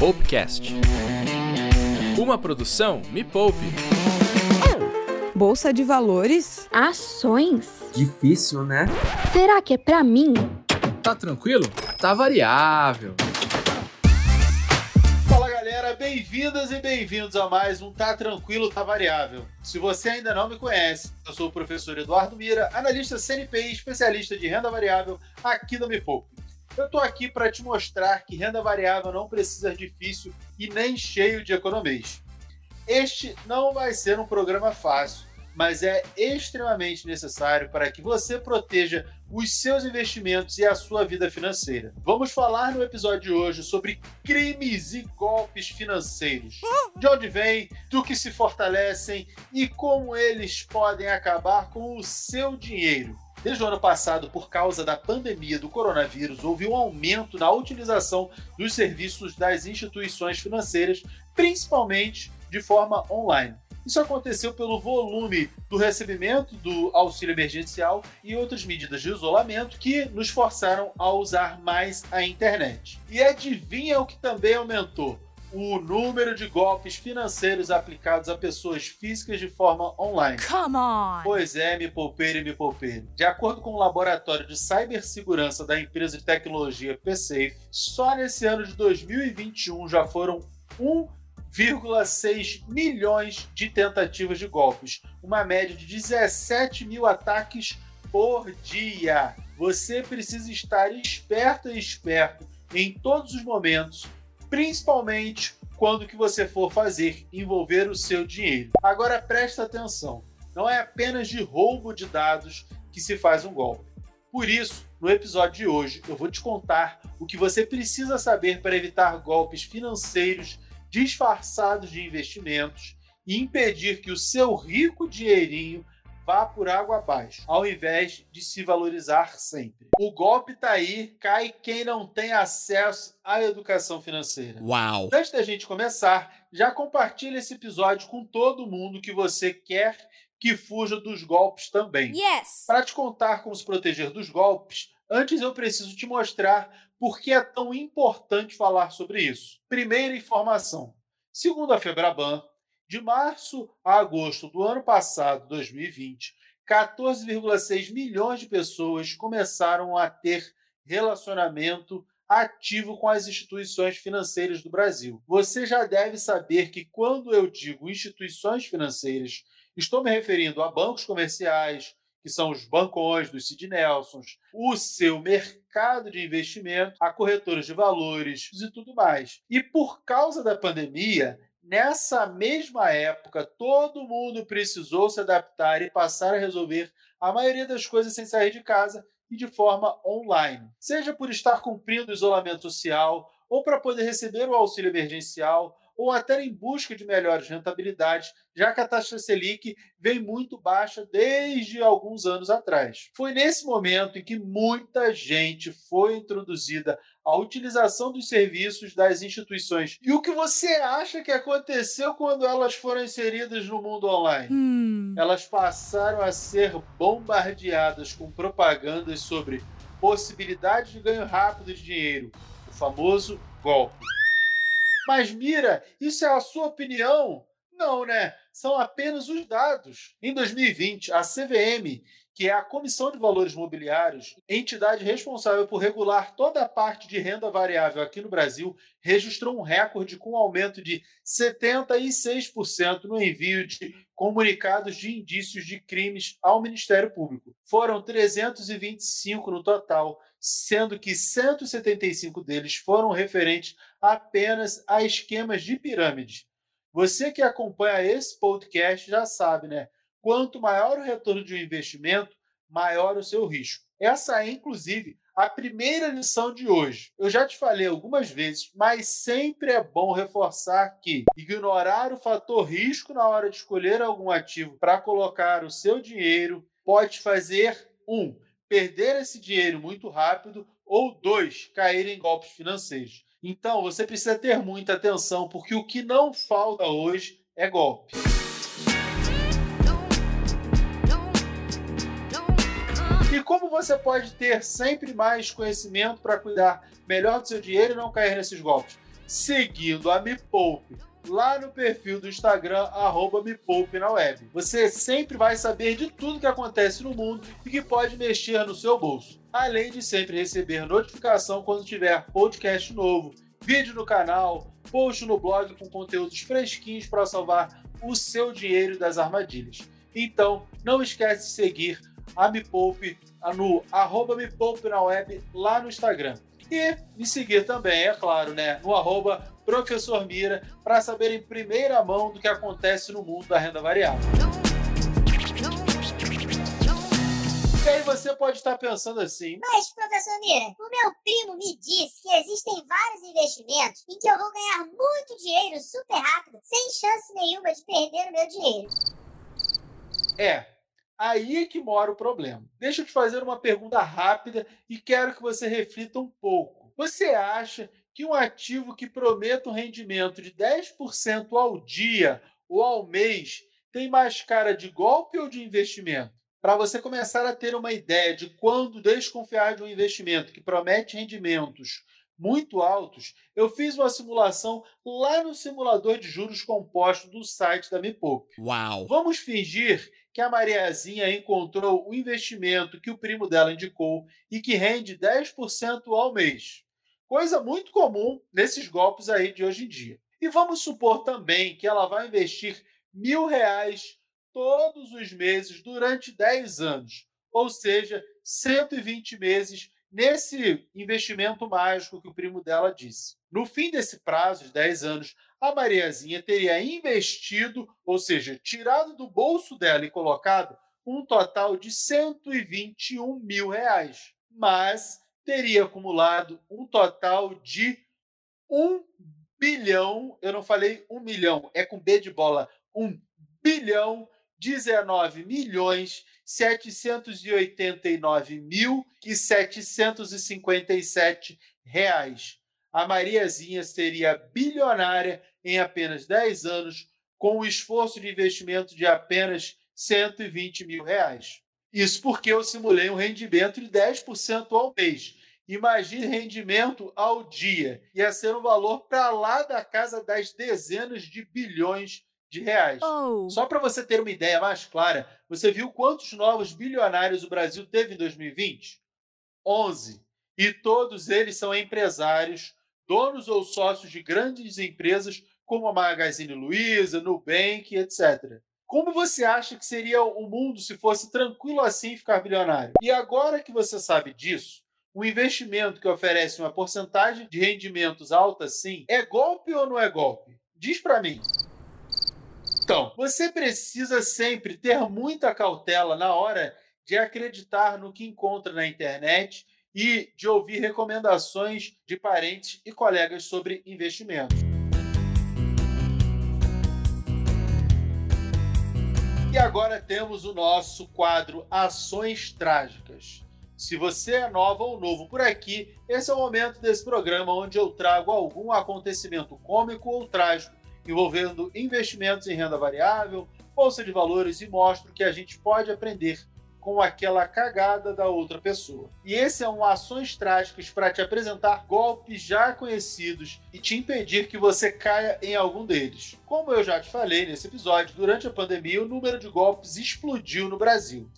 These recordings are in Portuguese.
Poupecast. Uma produção Me Poupe. Bolsa de valores? Ações? Difícil, né? Será que é pra mim? Tá tranquilo? Tá variável. Fala galera, bem-vindas e bem-vindos a mais um Tá Tranquilo, Tá Variável. Se você ainda não me conhece, eu sou o professor Eduardo Mira, analista CNP e especialista de renda variável aqui no Me Poupe. Eu tô aqui para te mostrar que renda variável não precisa ser difícil e nem cheio de economês. Este não vai ser um programa fácil, mas é extremamente necessário para que você proteja os seus investimentos e a sua vida financeira. Vamos falar no episódio de hoje sobre crimes e golpes financeiros. De onde vêm, do que se fortalecem e como eles podem acabar com o seu dinheiro. Desde o ano passado, por causa da pandemia do coronavírus, houve um aumento na utilização dos serviços das instituições financeiras, principalmente de forma online. Isso aconteceu pelo volume do recebimento do auxílio emergencial e outras medidas de isolamento que nos forçaram a usar mais a internet. E adivinha o que também aumentou? O número de golpes financeiros aplicados a pessoas físicas de forma online. Come on! Pois é, me poupeiro e me poupeiro. De acordo com o laboratório de cibersegurança da empresa de tecnologia PSafe, só nesse ano de 2021 já foram 1,6 milhões de tentativas de golpes, uma média de 17 mil ataques por dia. Você precisa estar esperto e esperto em todos os momentos principalmente quando que você for fazer envolver o seu dinheiro. Agora presta atenção, não é apenas de roubo de dados que se faz um golpe. Por isso, no episódio de hoje, eu vou te contar o que você precisa saber para evitar golpes financeiros disfarçados de investimentos e impedir que o seu rico dinheirinho vá por água abaixo, ao invés de se valorizar sempre. O golpe tá aí, cai quem não tem acesso à educação financeira. Uau! Antes da gente começar, já compartilhe esse episódio com todo mundo que você quer que fuja dos golpes também. Yes! Para te contar como se proteger dos golpes, antes eu preciso te mostrar por que é tão importante falar sobre isso. Primeira informação. Segundo a Febraban, de março a agosto do ano passado, 2020, 14,6 milhões de pessoas começaram a ter relacionamento ativo com as instituições financeiras do Brasil. Você já deve saber que quando eu digo instituições financeiras, estou me referindo a bancos comerciais, que são os bancões dos Sid Nelsons, o seu mercado de investimento, a corretoras de valores e tudo mais. E por causa da pandemia, Nessa mesma época, todo mundo precisou se adaptar e passar a resolver a maioria das coisas sem sair de casa e de forma online. Seja por estar cumprindo o isolamento social, ou para poder receber o auxílio emergencial, ou até em busca de melhores rentabilidades, já que a taxa Selic vem muito baixa desde alguns anos atrás. Foi nesse momento em que muita gente foi introduzida à utilização dos serviços das instituições. E o que você acha que aconteceu quando elas foram inseridas no mundo online? Hum. Elas passaram a ser bombardeadas com propagandas sobre possibilidade de ganho rápido de dinheiro, o famoso golpe. Mas Mira, isso é a sua opinião? Não, né? São apenas os dados. Em 2020, a CVM, que é a Comissão de Valores Mobiliários, entidade responsável por regular toda a parte de renda variável aqui no Brasil, registrou um recorde com um aumento de 76% no envio de comunicados de indícios de crimes ao Ministério Público. Foram 325 no total, sendo que 175 deles foram referentes apenas a esquemas de pirâmide. Você que acompanha esse podcast já sabe, né? Quanto maior o retorno de um investimento, maior o seu risco. Essa é, inclusive, a primeira lição de hoje. Eu já te falei algumas vezes, mas sempre é bom reforçar que ignorar o fator risco na hora de escolher algum ativo para colocar o seu dinheiro pode fazer um perder esse dinheiro muito rápido ou dois cair em golpes financeiros. Então você precisa ter muita atenção porque o que não falta hoje é golpe. E como você pode ter sempre mais conhecimento para cuidar melhor do seu dinheiro e não cair nesses golpes? seguindo a Me Poupe lá no perfil do Instagram, arroba Me Poupe na web. Você sempre vai saber de tudo que acontece no mundo e que pode mexer no seu bolso. Além de sempre receber notificação quando tiver podcast novo, vídeo no canal, post no blog com conteúdos fresquinhos para salvar o seu dinheiro das armadilhas. Então, não esquece de seguir a Me Poupe no arroba Me Poupe na web lá no Instagram. E me seguir também, é claro, né, no arroba Professor Mira, para saber em primeira mão do que acontece no mundo da renda variável. E aí você pode estar pensando assim, Mas, professor Mira, o meu primo me disse que existem vários investimentos em que eu vou ganhar muito dinheiro super rápido, sem chance nenhuma de perder o meu dinheiro. É, aí é que mora o problema. Deixa eu te fazer uma pergunta rápida e quero que você reflita um pouco. Você acha que um ativo que prometa um rendimento de 10% ao dia ou ao mês tem mais cara de golpe ou de investimento? Para você começar a ter uma ideia de quando desconfiar de um investimento que promete rendimentos muito altos, eu fiz uma simulação lá no simulador de juros compostos do site da Me Poupe. Uau! Vamos fingir que a Mariazinha encontrou o investimento que o primo dela indicou e que rende 10% ao mês. Coisa muito comum nesses golpes aí de hoje em dia. E vamos supor também que ela vai investir mil reais todos os meses durante 10 anos, ou seja, 120 meses nesse investimento mágico que o primo dela disse. No fim desse prazo de 10 anos, a Mariazinha teria investido, ou seja, tirado do bolso dela e colocado um total de 121 mil reais, mas teria acumulado um total de 1 bilhão, eu não falei 1 milhão, é com B de bola, 1 bilhão 19 milhões 789 mil e 757 reais. A Mariazinha seria bilionária em apenas 10 anos, com o esforço de investimento de apenas 120 mil reais. Isso porque eu simulei um rendimento de 10% ao mês. Imagine rendimento ao dia. Ia ser um valor para lá da casa das dezenas de bilhões de reais. Oh. Só para você ter uma ideia mais clara, você viu quantos novos bilionários o Brasil teve em 2020? 11. E todos eles são empresários, donos ou sócios de grandes empresas como a Magazine Luiza, Nubank, etc. Como você acha que seria o mundo se fosse tranquilo assim ficar bilionário? E agora que você sabe disso, um investimento que oferece uma porcentagem de rendimentos alta assim, é golpe ou não é golpe? Diz para mim. Então, você precisa sempre ter muita cautela na hora de acreditar no que encontra na internet e de ouvir recomendações de parentes e colegas sobre investimentos. E agora temos o nosso quadro Ações Trágicas. Se você é nova ou novo por aqui, esse é o momento desse programa onde eu trago algum acontecimento cômico ou trágico envolvendo investimentos em renda variável, bolsa de valores e mostro que a gente pode aprender com aquela cagada da outra pessoa. E esse é um Ações Trágicas para te apresentar golpes já conhecidos e te impedir que você caia em algum deles. Como eu já te falei nesse episódio, durante a pandemia o número de golpes explodiu no Brasil.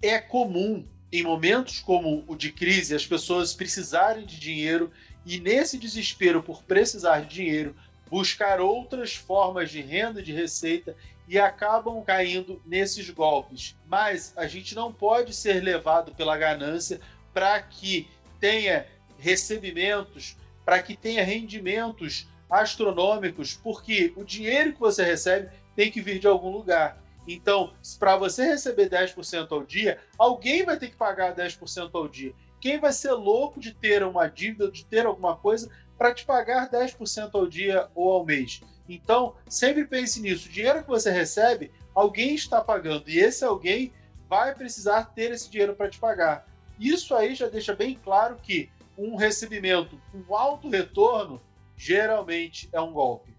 É comum em momentos como o de crise as pessoas precisarem de dinheiro e nesse desespero por precisar de dinheiro buscar outras formas de renda e de receita e acabam caindo nesses golpes. Mas a gente não pode ser levado pela ganância para que tenha recebimentos, para que tenha rendimentos astronômicos, porque o dinheiro que você recebe tem que vir de algum lugar. Então, para você receber 10% ao dia, alguém vai ter que pagar 10% ao dia. Quem vai ser louco de ter uma dívida, de ter alguma coisa, para te pagar 10% ao dia ou ao mês. Então, sempre pense nisso. O dinheiro que você recebe, alguém está pagando e esse alguém vai precisar ter esse dinheiro para te pagar. Isso aí já deixa bem claro que um recebimento com alto retorno geralmente é um golpe.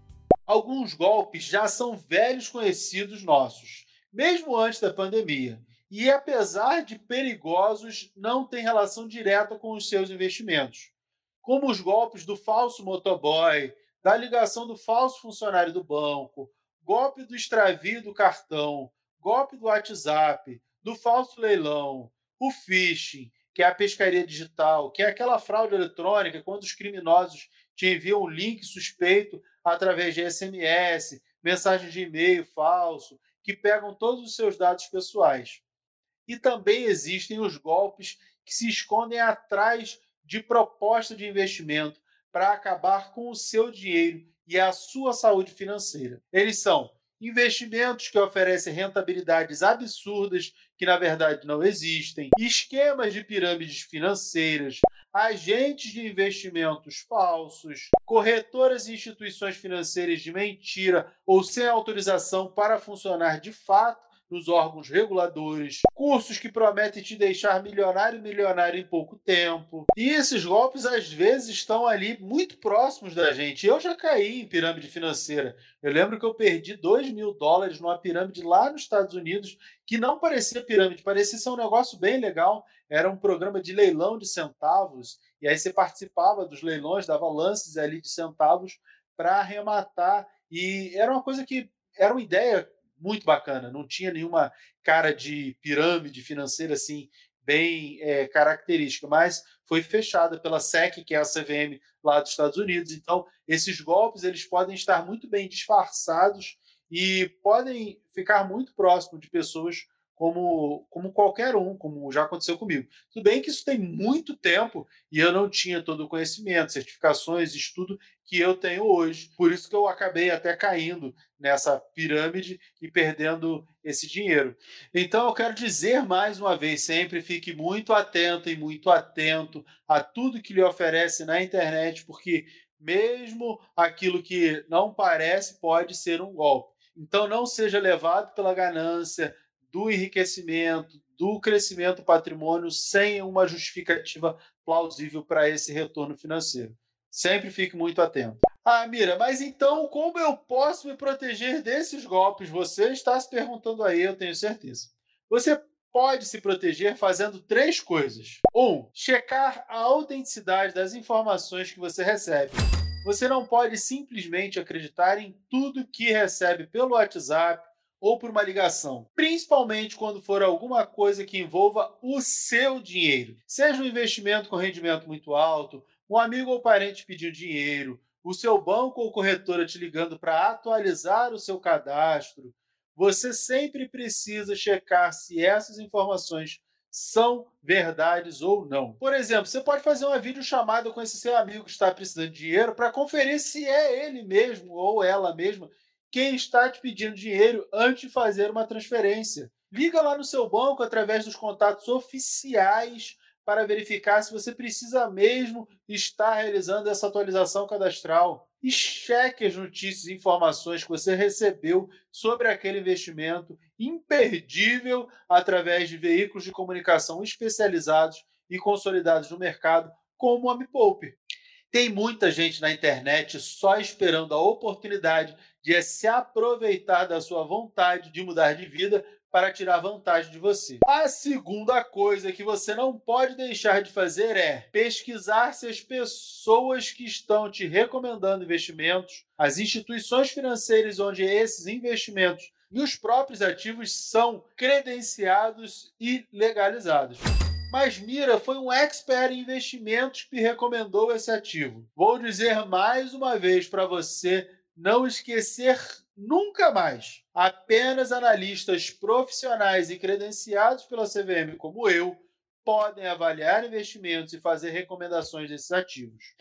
Alguns golpes já são velhos conhecidos nossos, mesmo antes da pandemia. E apesar de perigosos, não têm relação direta com os seus investimentos como os golpes do falso motoboy, da ligação do falso funcionário do banco, golpe do extravio do cartão, golpe do WhatsApp, do falso leilão, o phishing, que é a pescaria digital, que é aquela fraude eletrônica quando os criminosos te enviam um link suspeito através de SMS, mensagem de e-mail falso, que pegam todos os seus dados pessoais. E também existem os golpes que se escondem atrás de proposta de investimento para acabar com o seu dinheiro e a sua saúde financeira. Eles são investimentos que oferecem rentabilidades absurdas que na verdade não existem, esquemas de pirâmides financeiras, agentes de investimentos falsos, corretoras e instituições financeiras de mentira ou sem autorização para funcionar de fato nos órgãos reguladores, cursos que prometem te deixar milionário milionário em pouco tempo. E esses golpes às vezes estão ali muito próximos da gente. Eu já caí em pirâmide financeira. Eu lembro que eu perdi 2 mil dólares numa pirâmide lá nos Estados Unidos, que não parecia pirâmide, parecia ser um negócio bem legal. Era um programa de leilão de centavos, e aí você participava dos leilões, dava lances ali de centavos para arrematar. E era uma coisa que era uma ideia muito bacana. Não tinha nenhuma cara de pirâmide financeira assim bem é, característica, mas foi fechada pela SEC, que é a CVM lá dos Estados Unidos. Então, esses golpes eles podem estar muito bem disfarçados e podem ficar muito próximo de pessoas como, como qualquer um, como já aconteceu comigo. Tudo bem que isso tem muito tempo e eu não tinha todo o conhecimento, certificações, estudo que eu tenho hoje. Por isso que eu acabei até caindo nessa pirâmide e perdendo esse dinheiro. Então eu quero dizer mais uma vez, sempre fique muito atento e muito atento a tudo que lhe oferece na internet, porque mesmo aquilo que não parece pode ser um golpe. Então não seja levado pela ganância, do enriquecimento, do crescimento do patrimônio sem uma justificativa plausível para esse retorno financeiro. Sempre fique muito atento. Ah, Mira, mas então como eu posso me proteger desses golpes? Você está se perguntando aí, eu tenho certeza. Você pode se proteger fazendo três coisas. Um, checar a autenticidade das informações que você recebe. Você não pode simplesmente acreditar em tudo que recebe pelo WhatsApp, ou por uma ligação, principalmente quando for alguma coisa que envolva o seu dinheiro. Seja um investimento com rendimento muito alto, um amigo ou parente pedindo dinheiro, o seu banco ou corretora te ligando para atualizar o seu cadastro. Você sempre precisa checar se essas informações são verdades ou não. Por exemplo, você pode fazer uma videochamada com esse seu amigo que está precisando de dinheiro para conferir se é ele mesmo ou ela mesma quem está te pedindo dinheiro antes de fazer uma transferência. Liga lá no seu banco através dos contatos oficiais para verificar se você precisa mesmo estar realizando essa atualização cadastral. E cheque as notícias e informações que você recebeu sobre aquele investimento imperdível através de veículos de comunicação especializados e consolidados no mercado, como a Me. Tem muita gente na internet só esperando a oportunidade de se aproveitar da sua vontade de mudar de vida para tirar vantagem de você. A segunda coisa que você não pode deixar de fazer é pesquisar se as pessoas que estão te recomendando investimentos, as instituições financeiras onde esses investimentos e os próprios ativos são credenciados e legalizados. Mas Mira foi um expert em investimentos que me recomendou esse ativo. Vou dizer mais uma vez para você não esquecer nunca mais. Apenas analistas profissionais e credenciados pela CVM, como eu, podem avaliar investimentos e fazer recomendações desses ativos.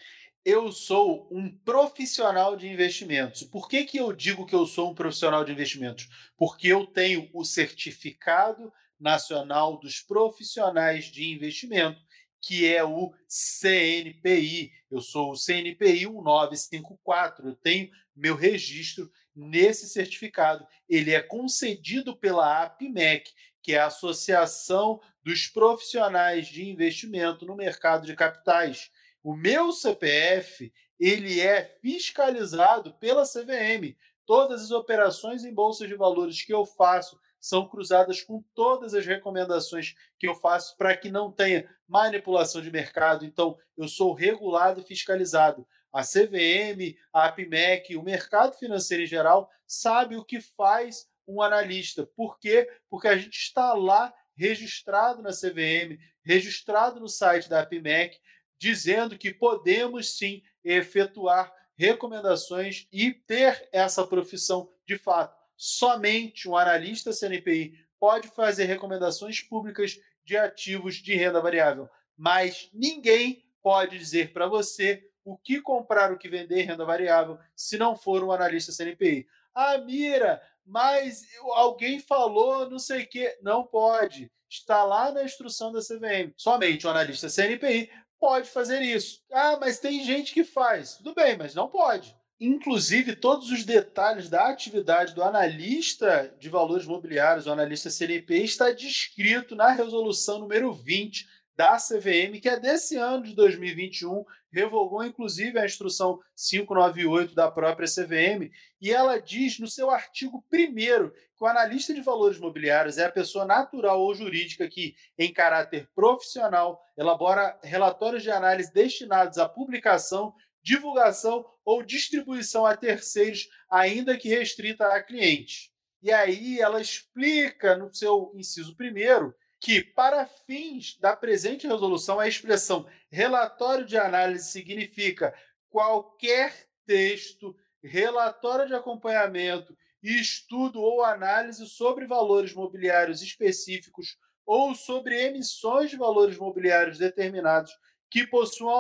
Eu sou um profissional de investimentos. Por que, que eu digo que eu sou um profissional de investimentos? Porque eu tenho o certificado nacional dos profissionais de investimento, que é o CNPI. Eu sou o CNPI 1954. Eu tenho meu registro nesse certificado. Ele é concedido pela APMEC, que é a Associação dos Profissionais de Investimento no Mercado de Capitais. O meu CPF, ele é fiscalizado pela CVM. Todas as operações em bolsas de valores que eu faço são cruzadas com todas as recomendações que eu faço para que não tenha manipulação de mercado. Então, eu sou regulado e fiscalizado. A CVM, a APMEC, o mercado financeiro em geral sabe o que faz um analista. Por quê? Porque a gente está lá registrado na CVM, registrado no site da APMEC, dizendo que podemos sim efetuar recomendações e ter essa profissão de fato. Somente um analista CNPI pode fazer recomendações públicas de ativos de renda variável, mas ninguém pode dizer para você o que comprar, o que vender em renda variável, se não for um analista CNPI. Ah, Mira, mas alguém falou não sei o quê. Não pode. Está lá na instrução da CVM. Somente o analista CNPI pode fazer isso. Ah, mas tem gente que faz. Tudo bem, mas não pode. Inclusive, todos os detalhes da atividade do analista de valores mobiliários, o analista CNPI, está descrito na resolução número 20 da CVM, que é desse ano de 2021, revogou inclusive a instrução 598 da própria CVM, e ela diz no seu artigo 1 que o analista de valores mobiliários é a pessoa natural ou jurídica que, em caráter profissional, elabora relatórios de análise destinados à publicação, divulgação ou distribuição a terceiros, ainda que restrita a clientes. E aí ela explica no seu inciso primeiro que, para fins da presente resolução, a expressão relatório de análise significa qualquer texto, relatório de acompanhamento, estudo ou análise sobre valores mobiliários específicos ou sobre emissões de valores mobiliários determinados que possuam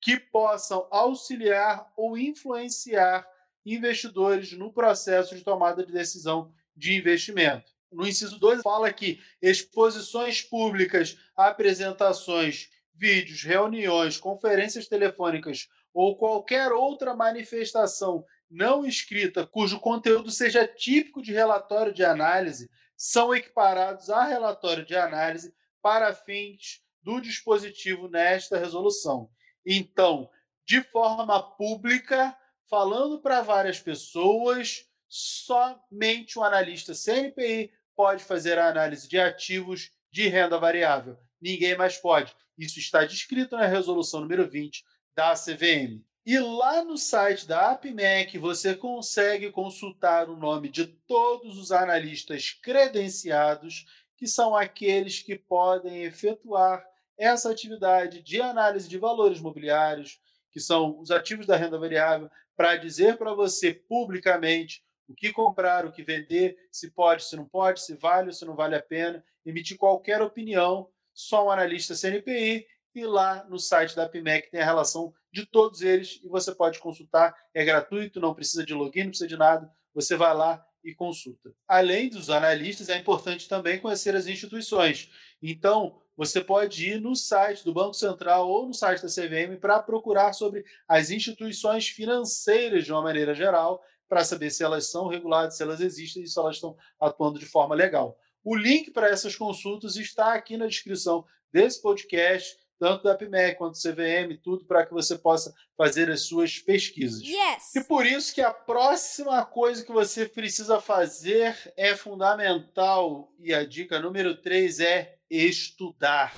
que possam auxiliar ou influenciar investidores no processo de tomada de decisão de investimento no inciso 2 fala que exposições públicas, apresentações, vídeos, reuniões, conferências telefônicas ou qualquer outra manifestação não escrita cujo conteúdo seja típico de relatório de análise são equiparados a relatório de análise para fins do dispositivo nesta resolução. Então, de forma pública, falando para várias pessoas, somente o analista CNPI pode fazer a análise de ativos de renda variável. Ninguém mais pode. Isso está descrito na resolução número 20 da CVM. E lá no site da APMEC você consegue consultar o nome de todos os analistas credenciados, que são aqueles que podem efetuar essa atividade de análise de valores mobiliários, que são os ativos da renda variável, para dizer para você publicamente o que comprar, o que vender, se pode, se não pode, se vale ou se não vale a pena, emitir qualquer opinião, só um analista CNPI e lá no site da PMEC tem a relação de todos eles e você pode consultar, é gratuito, não precisa de login, não precisa de nada, você vai lá e consulta. Além dos analistas, é importante também conhecer as instituições. Então, você pode ir no site do Banco Central ou no site da CVM para procurar sobre as instituições financeiras de uma maneira geral para saber se elas são reguladas, se elas existem e se elas estão atuando de forma legal. O link para essas consultas está aqui na descrição desse podcast, tanto da PMEC quanto do CVM, tudo para que você possa fazer as suas pesquisas. Yes! E por isso que a próxima coisa que você precisa fazer é fundamental, e a dica número 3 é estudar.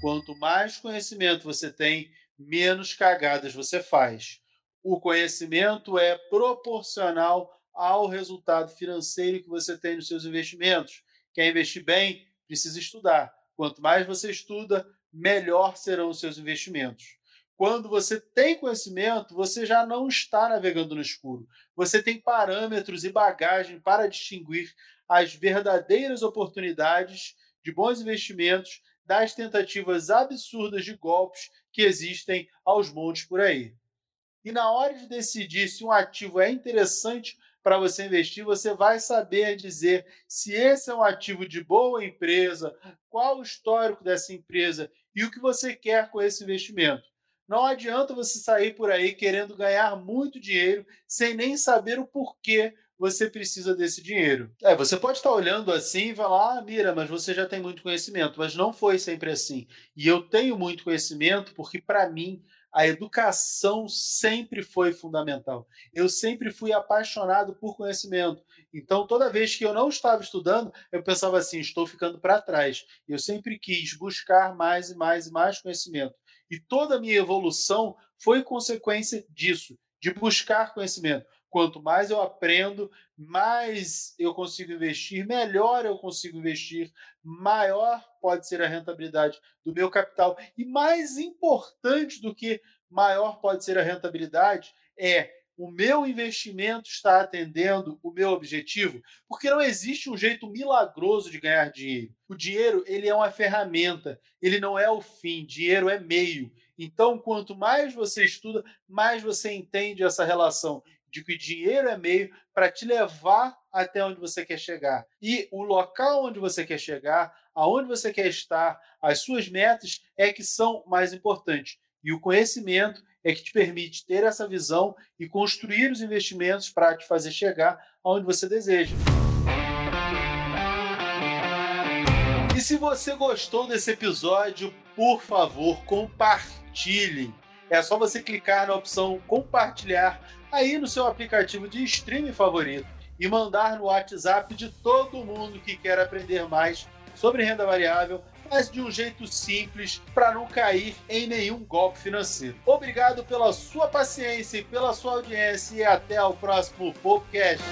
Quanto mais conhecimento você tem, menos cagadas você faz o conhecimento é proporcional ao resultado financeiro que você tem nos seus investimentos. Quer investir bem, precisa estudar. Quanto mais você estuda, melhor serão os seus investimentos. Quando você tem conhecimento, você já não está navegando no escuro. Você tem parâmetros e bagagem para distinguir as verdadeiras oportunidades de bons investimentos das tentativas absurdas de golpes que existem aos montes por aí. E na hora de decidir se um ativo é interessante para você investir, você vai saber dizer se esse é um ativo de boa empresa, qual o histórico dessa empresa e o que você quer com esse investimento. Não adianta você sair por aí querendo ganhar muito dinheiro sem nem saber o porquê você precisa desse dinheiro. É, você pode estar olhando assim e falar: ah, Mira, mas você já tem muito conhecimento. Mas não foi sempre assim. E eu tenho muito conhecimento porque, para mim, a educação sempre foi fundamental. Eu sempre fui apaixonado por conhecimento. Então, toda vez que eu não estava estudando, eu pensava assim: estou ficando para trás. Eu sempre quis buscar mais e mais e mais conhecimento. E toda a minha evolução foi consequência disso, de buscar conhecimento. Quanto mais eu aprendo, mais eu consigo investir, melhor eu consigo investir, maior pode ser a rentabilidade do meu capital. E mais importante do que maior pode ser a rentabilidade é o meu investimento está atendendo o meu objetivo, porque não existe um jeito milagroso de ganhar dinheiro. O dinheiro, ele é uma ferramenta, ele não é o fim, dinheiro é meio. Então, quanto mais você estuda, mais você entende essa relação de que dinheiro é meio para te levar até onde você quer chegar. E o local onde você quer chegar, aonde você quer estar, as suas metas é que são mais importantes. E o conhecimento é que te permite ter essa visão e construir os investimentos para te fazer chegar aonde você deseja. E se você gostou desse episódio, por favor, compartilhe. É só você clicar na opção compartilhar aí no seu aplicativo de streaming favorito e mandar no WhatsApp de todo mundo que quer aprender mais sobre renda variável, mas de um jeito simples para não cair em nenhum golpe financeiro. Obrigado pela sua paciência e pela sua audiência e até o próximo podcast.